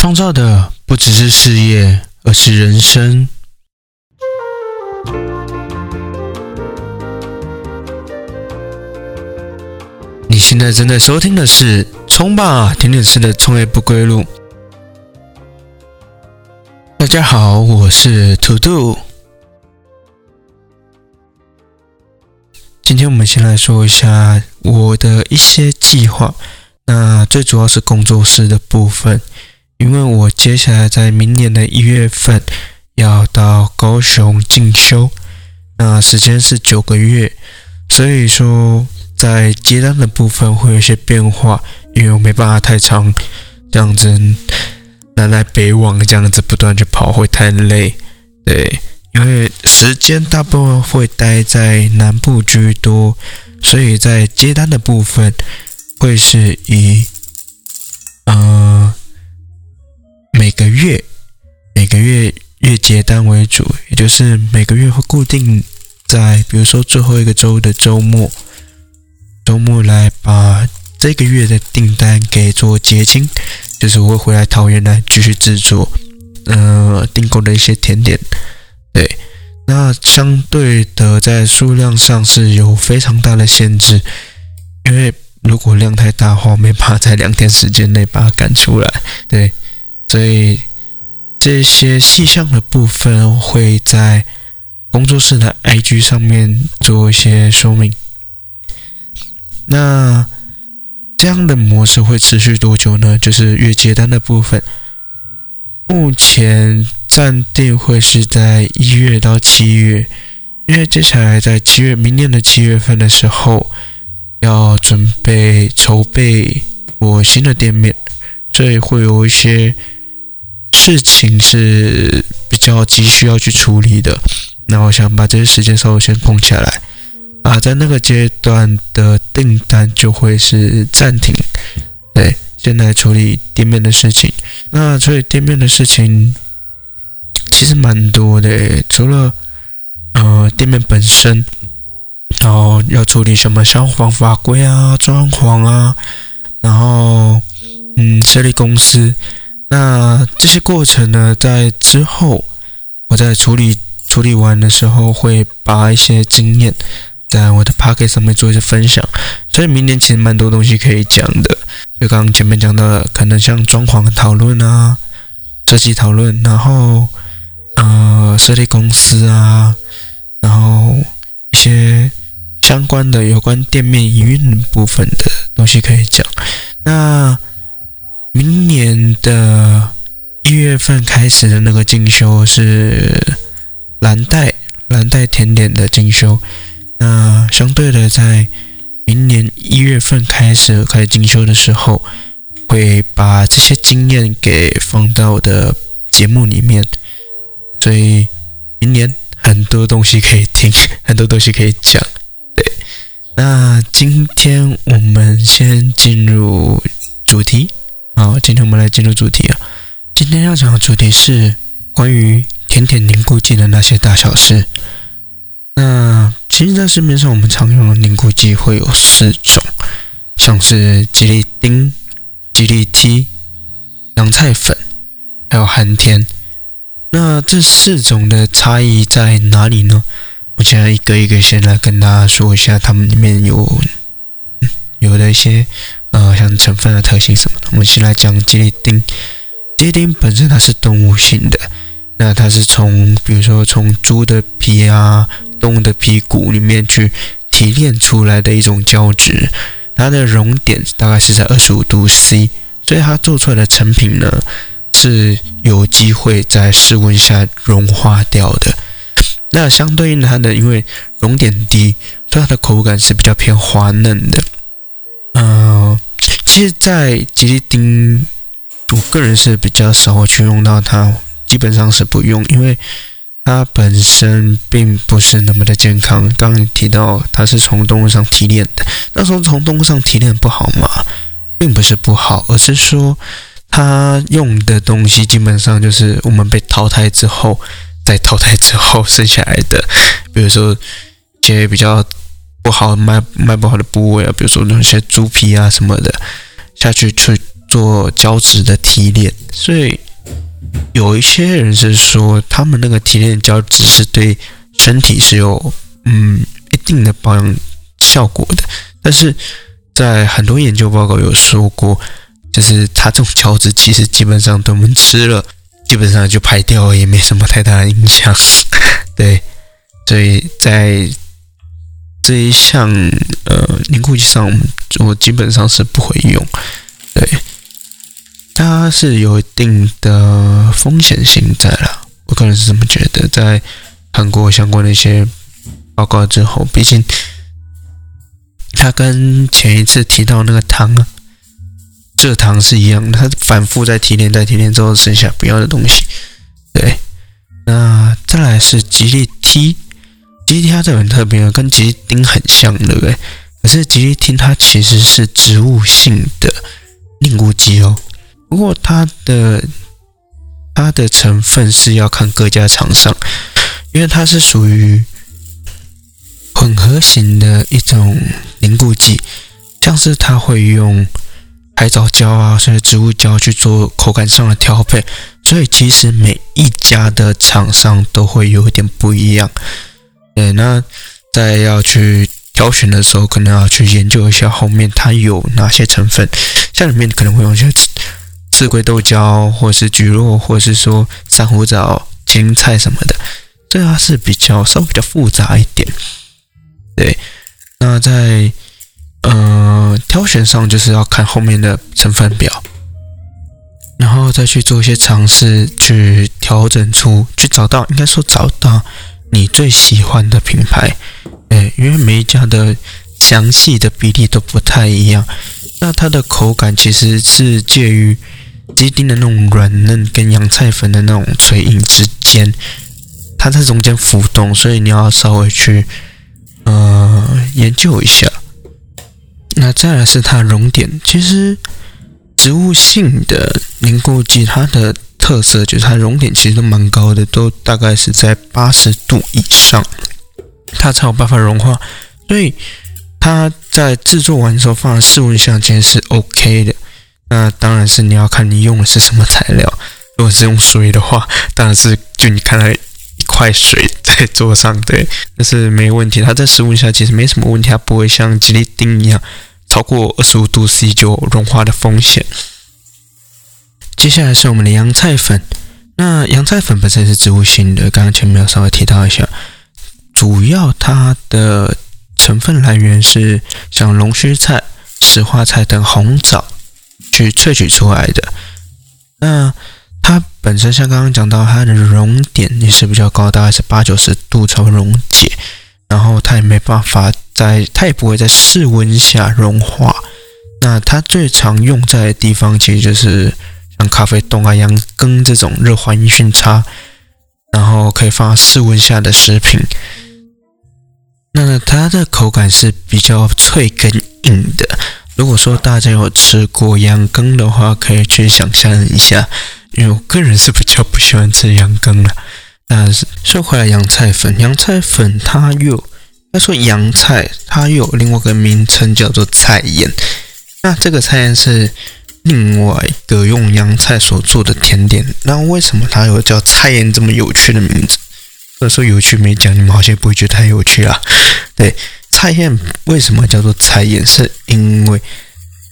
创造的不只是事业，而是人生。你现在正在收听的是《冲吧甜点师的创业不归路》。大家好，我是图图。今天我们先来说一下我的一些计划。那最主要是工作室的部分。因为我接下来在明年的一月份要到高雄进修，那时间是九个月，所以说在接单的部分会有些变化，因为我没办法太长这样子南来北往这样子不断去跑会太累，对，因为时间大部分会待在南部居多，所以在接单的部分会是以嗯。每个月，每个月月结单为主，也就是每个月会固定在，比如说最后一个周的周末，周末来把这个月的订单给做结清，就是我会回来桃园来继续制作，呃，订购的一些甜点。对，那相对的在数量上是有非常大的限制，因为如果量太大的话，没办法在两天时间内把它赶出来。对。所以这些细项的部分会在工作室的 IG 上面做一些说明。那这样的模式会持续多久呢？就是月接单的部分，目前暂定会是在一月到七月，因为接下来在七月，明年的七月份的时候要准备筹备我新的店面，所以会有一些。事情是比较急需要去处理的，那我想把这些时间稍微先空下来啊，在那个阶段的订单就会是暂停，对，先来处理店面的事情。那处理店面的事情其实蛮多的，除了呃店面本身，然后要处理什么消防法规啊、装潢啊，然后嗯设立公司。那这些过程呢，在之后我在处理处理完的时候，会把一些经验在我的 p o c k e t 上面做一些分享。所以明年其实蛮多东西可以讲的，就刚刚前面讲的，可能像装潢讨论啊、设计讨论，然后呃设立公司啊，然后一些相关的有关店面营运部分的东西可以讲。那明年的一月份开始的那个进修是蓝带蓝带甜点的进修，那相对的，在明年一月份开始开始进修的时候，会把这些经验给放到我的节目里面，所以明年很多东西可以听，很多东西可以讲。对，那今天我们先进入主题。好，今天我们来进入主题啊。今天要讲的主题是关于甜甜凝固剂的那些大小事。那其实，在市面上我们常用的凝固剂会有四种，像是吉利丁、吉利 T、洋菜粉，还有寒天。那这四种的差异在哪里呢？我现在一个一个先来跟大家说一下，它们里面有有的一些。呃，像成分的特性什么的，我们先来讲吉利丁。吉利丁本身它是动物性的，那它是从比如说从猪的皮啊、动物的皮骨里面去提炼出来的一种胶质，它的熔点大概是在二十五度 C，所以它做出来的成品呢是有机会在室温下融化掉的。那相对应它的，因为熔点低，所以它的口感是比较偏滑嫩的。嗯，其实，在吉利丁，我个人是比较少去用到它，基本上是不用，因为它本身并不是那么的健康。刚刚提到它是从动物上提炼的，那时候从动物上提炼不好吗？并不是不好，而是说它用的东西基本上就是我们被淘汰之后，在淘汰之后剩下来的，比如说一些比较。不好卖卖不好的部位啊，比如说那些猪皮啊什么的，下去去做胶质的提炼，所以有一些人是说，他们那个提炼胶质是对身体是有嗯一定的保养效果的，但是在很多研究报告有说过，就是它这种胶质其实基本上等我们吃了，基本上就排掉，也没什么太大的影响，对，所以在。这一项呃凝固剂上，我基本上是不会用，对，它是有一定的风险性在了，我个人是这么觉得。在看过相关的一些报告之后，毕竟它跟前一次提到那个糖啊，蔗糖是一样的，它反复在提炼、在提炼之后剩下不要的东西，对。那再来是吉利 T。吉利它这很特别，跟吉利丁很像，对不对？可是吉利丁它其实是植物性的凝固剂哦。不过它的它的成分是要看各家厂商，因为它是属于混合型的一种凝固剂，像是它会用海藻胶啊，甚至植物胶去做口感上的调配，所以其实每一家的厂商都会有一点不一样。对，那在要去挑选的时候，可能要去研究一下后面它有哪些成分，像里面可能会用一些刺刺龟豆胶，或是菊络，或者是说珊瑚藻、青菜什么的，这它是比较稍微比较复杂一点。对，那在呃挑选上就是要看后面的成分表，然后再去做一些尝试，去调整出，去找到，应该说找到。你最喜欢的品牌，哎，因为每一家的详细的比例都不太一样，那它的口感其实是介于鸡丁的那种软嫩跟洋菜粉的那种脆硬之间，它在中间浮动，所以你要稍微去呃研究一下。那再来是它熔点，其实植物性的凝固剂，它的。特色就是它熔点其实都蛮高的，都大概是在八十度以上，它才有办法融化。所以它在制作完之后放在室温下其实是 OK 的。那当然是你要看你用的是什么材料。如果是用水的话，当然是就你看到一块水在桌上，对，那是没问题。它在室温下其实没什么问题，它不会像吉利丁一样超过二十五度 C 就融化的风险。接下来是我们的洋菜粉，那洋菜粉本身是植物性的，刚刚前面有稍微提到一下，主要它的成分来源是像龙须菜、石花菜等红枣去萃取出来的。那它本身像刚刚讲到，它的熔点也是比较高，大概是八九十度才会溶解，然后它也没办法在，它也不会在室温下融化。那它最常用在的地方其实就是。像咖啡冻啊、羊羹这种热环熏茶，然后可以放室温下的食品，那它的口感是比较脆跟硬的。如果说大家有吃过羊羹的话，可以去想象一下，因为我个人是比较不喜欢吃羊羹的。但是说回来，洋菜粉，洋菜粉它又，要说洋菜，它又有另外一个名称叫做菜盐。那这个菜盐是。另外一个用洋菜所做的甜点，那为什么它有叫菜盐这么有趣的名字？或者说有趣没讲，你们好像不会觉得太有趣啊？对，菜宴为什么叫做菜盐？是因为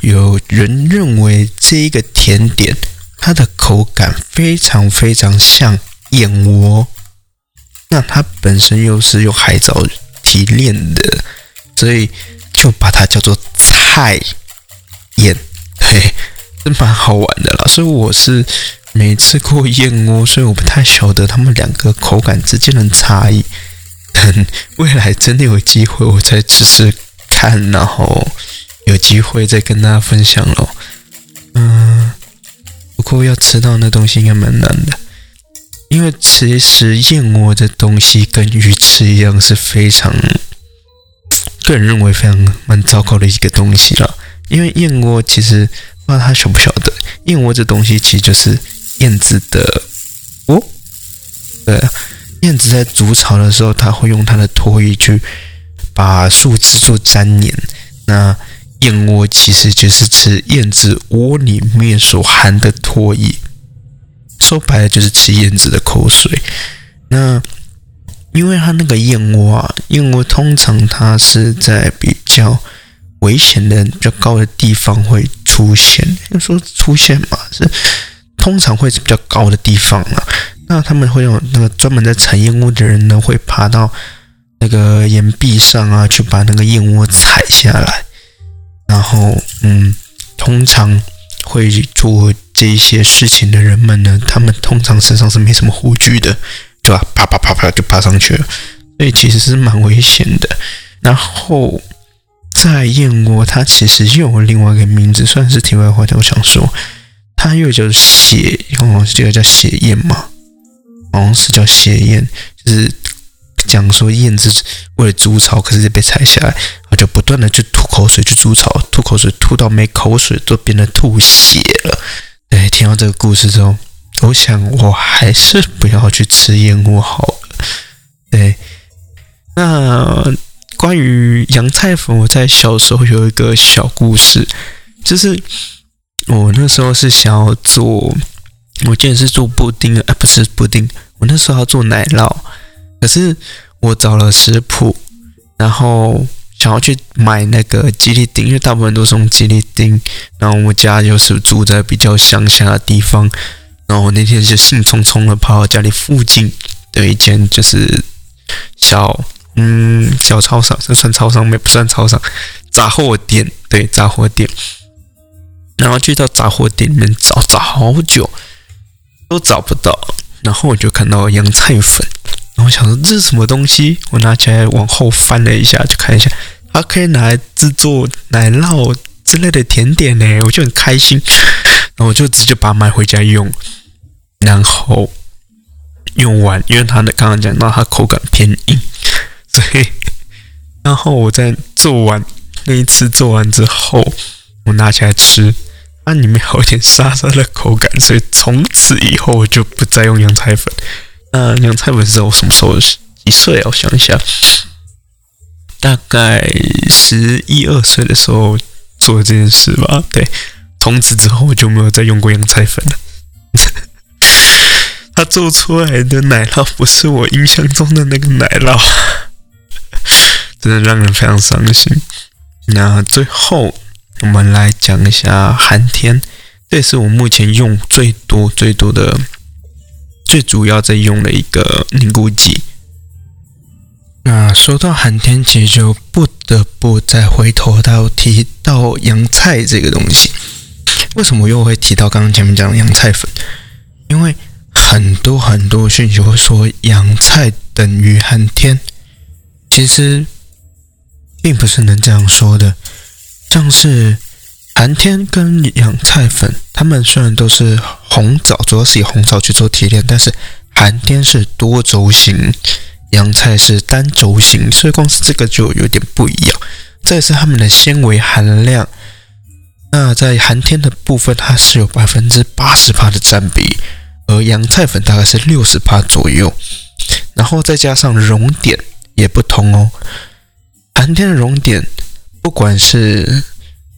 有人认为这一个甜点它的口感非常非常像燕窝，那它本身又是用海藻提炼的，所以就把它叫做菜燕。对。是蛮好玩的啦，所以我是没吃过燕窝，所以我不太晓得他们两个口感之间的差异。等未来真的有机会，我再试试看，然后有机会再跟大家分享咯。嗯，不过要吃到那东西应该蛮难的，因为其实燕窝这东西跟鱼翅一样，是非常个人认为非常蛮糟糕的一个东西了。因为燕窝其实。不知道他晓不晓得，燕窝这东西其实就是燕子的窝，对，燕子在筑巢的时候，它会用它的唾液去把树枝做粘黏。那燕窝其实就是吃燕子窝里面所含的唾液，说白了就是吃燕子的口水。那因为它那个燕窝啊，燕窝通常它是在比较危险的、比较高的地方会出现。要说出现嘛，是通常会是比较高的地方啊。那他们会有那个专门在采燕窝的人呢，会爬到那个岩壁上啊，去把那个燕窝采下来。然后，嗯，通常会做这一些事情的人们呢，他们通常身上是没什么护具的。对吧？啪啪啪啪就爬上去了，所以其实是蛮危险的。然后在燕窝，它其实又有另外一个名字，算是题外话。我想说，它又叫血，哦，这个叫血燕嘛，好像是叫血燕，就是讲说燕子为了筑巢，可是被踩下来，它就不断的去吐口水去筑巢，吐口水吐到没口水都变成吐血了。对，听到这个故事之后。我想，我还是不要去吃燕窝好了。对，那关于洋菜粉，我在小时候有一个小故事，就是我那时候是想要做，我记得是做布丁啊，不是布丁，我那时候要做奶酪，可是我找了食谱，然后想要去买那个吉利丁，因为大部分都是用吉利丁，然后我们家就是住在比较乡下的地方。然后我那天就兴冲冲的跑到家里附近的一间就是小嗯小超商，这算超商没不算超商，杂货店对杂货店，然后去到杂货店里面找找好久都找不到，然后我就看到洋菜粉，我想说这是什么东西，我拿起来往后翻了一下，就看一下它可以拿来制作奶酪之类的甜点呢，我就很开心，然后我就直接把它买回家用。然后用完，因为它的刚刚讲到它口感偏硬，所以然后我在做完那一次做完之后，我拿起来吃，它里面有点沙沙的口感，所以从此以后我就不再用洋菜粉。那洋菜粉是我什么时候几岁啊？我想一下，大概十一二岁的时候做的这件事吧。对，从此之后我就没有再用过洋菜粉了。他做出来的奶酪不是我印象中的那个奶酪，真的让人非常伤心。那最后我们来讲一下寒天，这也是我目前用最多、最多的、最主要在用的一个凝固剂。那说到寒天，其实就不得不再回头到提到洋菜这个东西。为什么又会提到刚刚前面讲的洋菜粉？因为很多很多讯息会说洋菜等于寒天，其实并不是能这样说的。像是寒天跟洋菜粉，它们虽然都是红枣，主要是以红枣去做提炼，但是寒天是多轴型，洋菜是单轴型，所以光是这个就有点不一样。再是它们的纤维含量，那在寒天的部分，它是有百分之八十八的占比。而洋菜粉大概是六十帕左右，然后再加上熔点也不同哦。寒天的熔点，不管是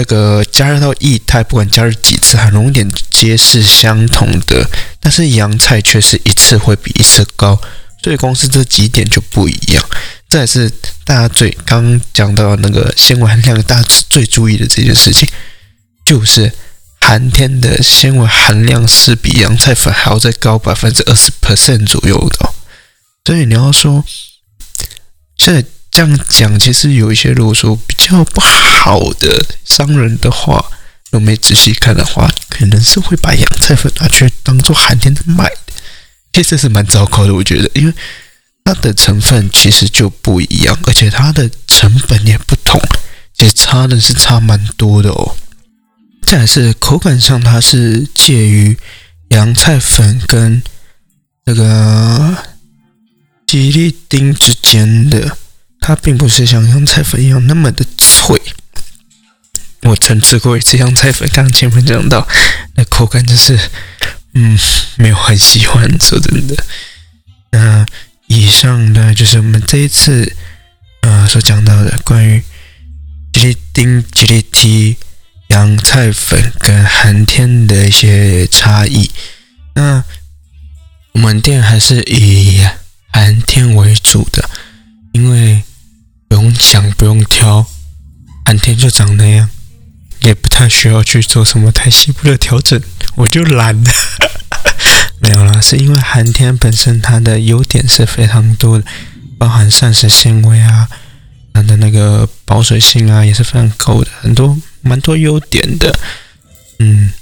那个加热到液态，不管加热几次，含熔点皆是相同的。但是洋菜却是一次会比一次高，所以光是这几点就不一样。这也是大家最刚讲到那个纤维含量，大家最注意的这件事情，就是。寒天的纤维含量是比洋菜粉还要再高百分之二十 percent 左右的，所以你要说现在这样讲，其实有一些如果说比较不好的商人的话，如果没仔细看的话，可能是会把洋菜粉拿去当做寒天的卖的，其实是蛮糟糕的，我觉得，因为它的成分其实就不一样，而且它的成本也不同，其实差的是差蛮多的哦。再是口感上，它是介于洋菜粉跟那个吉利丁之间的，它并不是像洋菜粉一样那么的脆。我曾吃过一次洋菜粉，刚前面讲到，那口感就是，嗯，没有很喜欢。说真的，那以上呢就是我们这一次呃所讲到的关于吉利丁、吉利 T、洋菜粉跟寒天的一些差异。那我们店还是以寒天为主的，因为不用想，不用挑，寒天就长那样，也不太需要去做什么太细部的调整，我就懒了。没有啦，是因为寒天本身它的优点是非常多的，包含膳食纤维啊，它的那个保水性啊也是非常高的，很多蛮多优点的。嗯，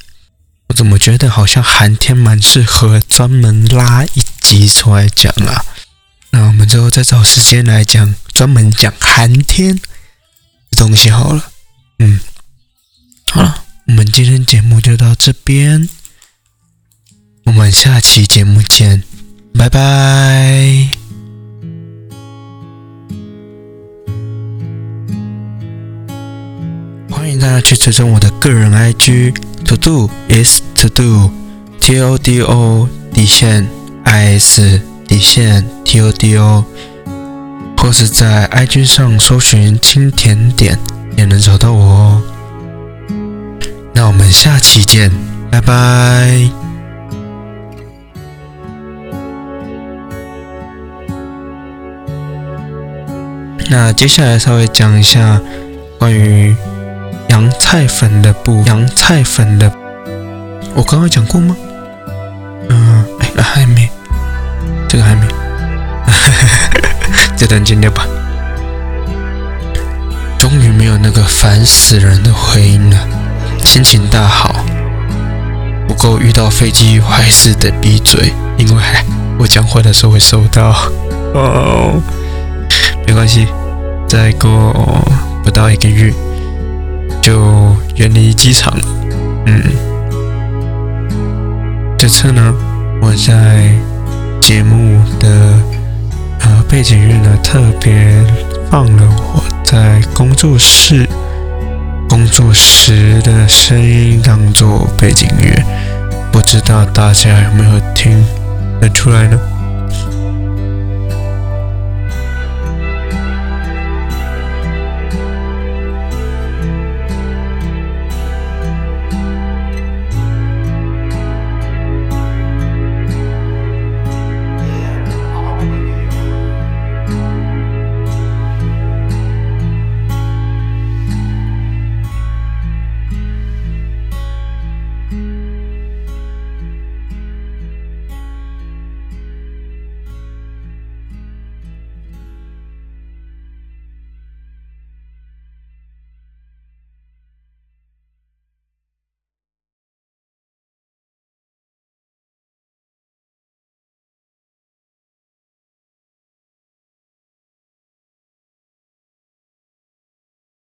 我怎么觉得好像寒天蛮适合专门拉一集出来讲啊？那我们之后再找时间来讲，专门讲寒天的东西好了。嗯，好了，我们今天节目就到这边。我们下期节目见，拜拜！欢迎大家去追踪我的个人 IG，to do is to do，T O D O 底线 I S 底线 T O D O，或是在 IG 上搜寻“清甜点”也能找到我哦。那我们下期见，拜拜！那接下来稍微讲一下关于洋菜粉的部洋菜粉的，我刚刚讲过吗？嗯，哎，还没，这个还没，这段剪掉吧。终于没有那个烦死人的回音了，心情大好。不过遇到飞机，我还是得闭嘴，因为我讲话的时候会收到。哦。没关系，再过不到一个月就远离机场了。嗯，这次呢，我在节目的呃背景乐呢特别放了我在工作室工作时的声音当做背景乐，不知道大家有没有听得出来呢？